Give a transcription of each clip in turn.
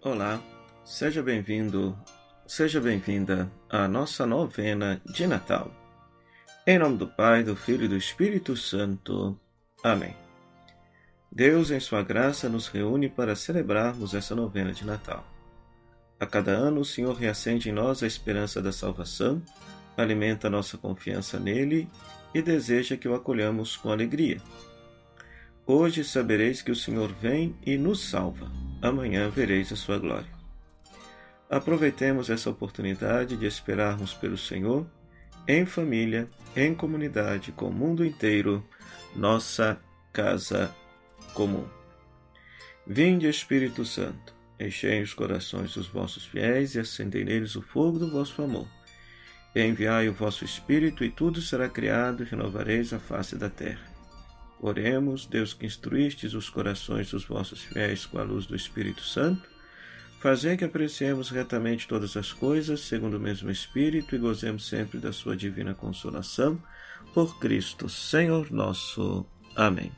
Olá, seja bem-vindo, seja bem-vinda à nossa novena de Natal. Em nome do Pai, do Filho e do Espírito Santo. Amém. Deus, em Sua graça, nos reúne para celebrarmos essa novena de Natal. A cada ano, o Senhor reacende em nós a esperança da salvação, alimenta nossa confiança nele e deseja que o acolhamos com alegria. Hoje sabereis que o Senhor vem e nos salva amanhã vereis a sua glória. Aproveitemos essa oportunidade de esperarmos pelo Senhor, em família, em comunidade, com o mundo inteiro, nossa casa comum. Vinde, Espírito Santo, enchei os corações dos vossos fiéis e acendei neles o fogo do vosso amor. Enviai o vosso Espírito, e tudo será criado, e renovareis a face da terra. Oremos, Deus que instruístes os corações dos vossos fiéis com a luz do Espírito Santo, fazei que apreciemos retamente todas as coisas, segundo o mesmo Espírito, e gozemos sempre da sua divina consolação, por Cristo, Senhor nosso. Amém.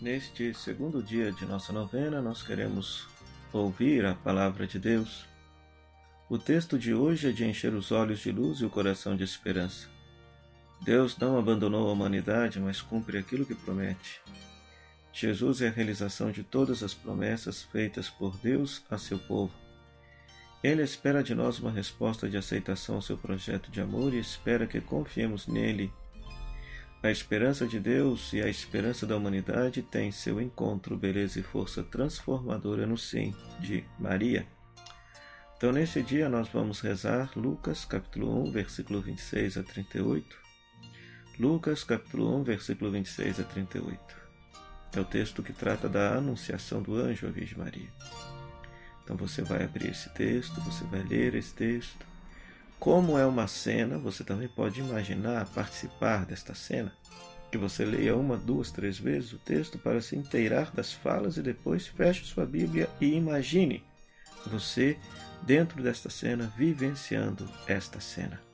Neste segundo dia de nossa novena, nós queremos ouvir a palavra de Deus. O texto de hoje é de encher os olhos de luz e o coração de esperança. Deus não abandonou a humanidade, mas cumpre aquilo que promete. Jesus é a realização de todas as promessas feitas por Deus a seu povo. Ele espera de nós uma resposta de aceitação ao seu projeto de amor e espera que confiemos nele. A esperança de Deus e a esperança da humanidade têm seu encontro, beleza e força transformadora no sim de Maria. Então, nesse dia, nós vamos rezar Lucas, capítulo 1, versículo 26 a 38, Lucas capítulo 1, versículo 26 a 38. É o texto que trata da anunciação do anjo à Virgem Maria. Então você vai abrir esse texto, você vai ler esse texto. Como é uma cena, você também pode imaginar participar desta cena. Que você leia uma, duas, três vezes o texto para se inteirar das falas e depois feche sua Bíblia e imagine você dentro desta cena, vivenciando esta cena.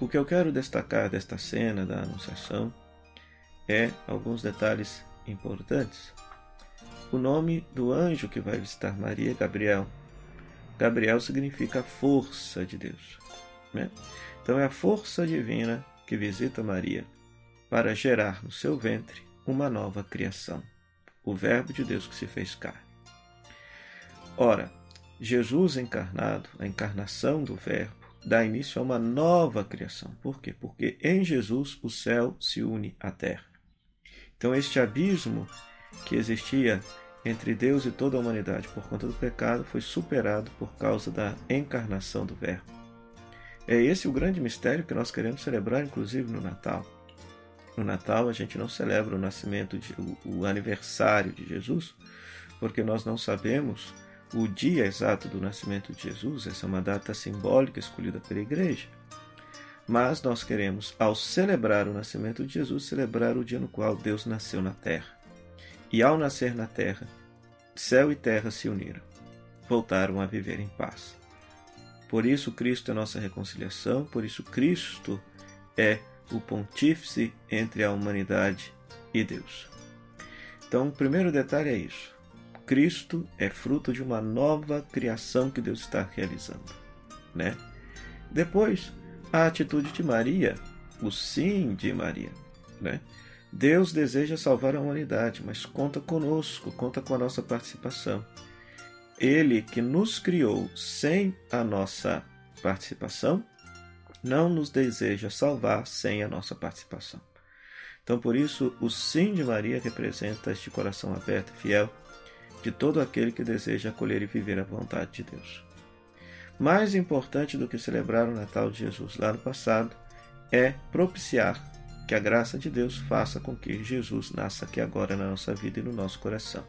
O que eu quero destacar desta cena da Anunciação é alguns detalhes importantes. O nome do anjo que vai visitar Maria é Gabriel. Gabriel significa força de Deus. Né? Então é a força divina que visita Maria para gerar no seu ventre uma nova criação, o Verbo de Deus que se fez carne. Ora, Jesus encarnado, a encarnação do Verbo, dá início a uma nova criação. Por quê? Porque em Jesus o céu se une à terra. Então, este abismo que existia entre Deus e toda a humanidade por conta do pecado foi superado por causa da encarnação do Verbo. É esse o grande mistério que nós queremos celebrar, inclusive no Natal. No Natal a gente não celebra o nascimento, de, o, o aniversário de Jesus, porque nós não sabemos o dia exato do nascimento de Jesus, essa é uma data simbólica escolhida pela igreja. Mas nós queremos, ao celebrar o nascimento de Jesus, celebrar o dia no qual Deus nasceu na terra. E ao nascer na terra, céu e terra se uniram, voltaram a viver em paz. Por isso, Cristo é nossa reconciliação, por isso, Cristo é o pontífice entre a humanidade e Deus. Então, o primeiro detalhe é isso. Cristo é fruto de uma nova criação que Deus está realizando, né? Depois, a atitude de Maria, o sim de Maria, né? Deus deseja salvar a humanidade, mas conta conosco, conta com a nossa participação. Ele que nos criou sem a nossa participação, não nos deseja salvar sem a nossa participação. Então, por isso, o sim de Maria representa este coração aberto e fiel de todo aquele que deseja acolher e viver a vontade de Deus. Mais importante do que celebrar o Natal de Jesus lá no passado é propiciar que a graça de Deus faça com que Jesus nasça aqui agora na nossa vida e no nosso coração.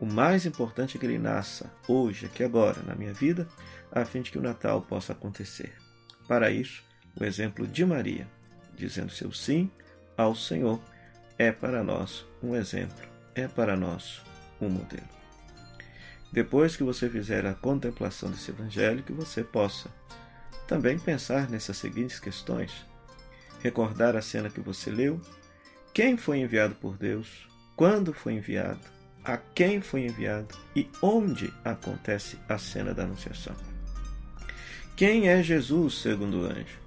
O mais importante é que ele nasça hoje, aqui agora, na minha vida, a fim de que o Natal possa acontecer. Para isso, o exemplo de Maria, dizendo seu sim ao Senhor, é para nós um exemplo, é para nós um modelo. Depois que você fizer a contemplação desse evangelho, que você possa também pensar nessas seguintes questões. Recordar a cena que você leu, quem foi enviado por Deus, quando foi enviado, a quem foi enviado e onde acontece a cena da Anunciação. Quem é Jesus, segundo o anjo?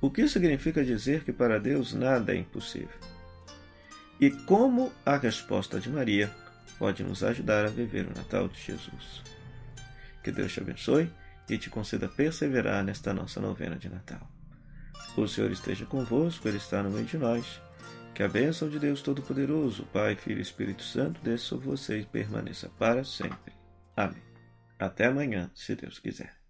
O que significa dizer que para Deus nada é impossível? E como a resposta de Maria pode nos ajudar a viver o Natal de Jesus? Que Deus te abençoe e te conceda perseverar nesta nossa novena de Natal. O Senhor esteja convosco, Ele está no meio de nós. Que a bênção de Deus Todo-Poderoso, Pai, Filho e Espírito Santo, desça sobre você e permaneça para sempre. Amém. Até amanhã, se Deus quiser.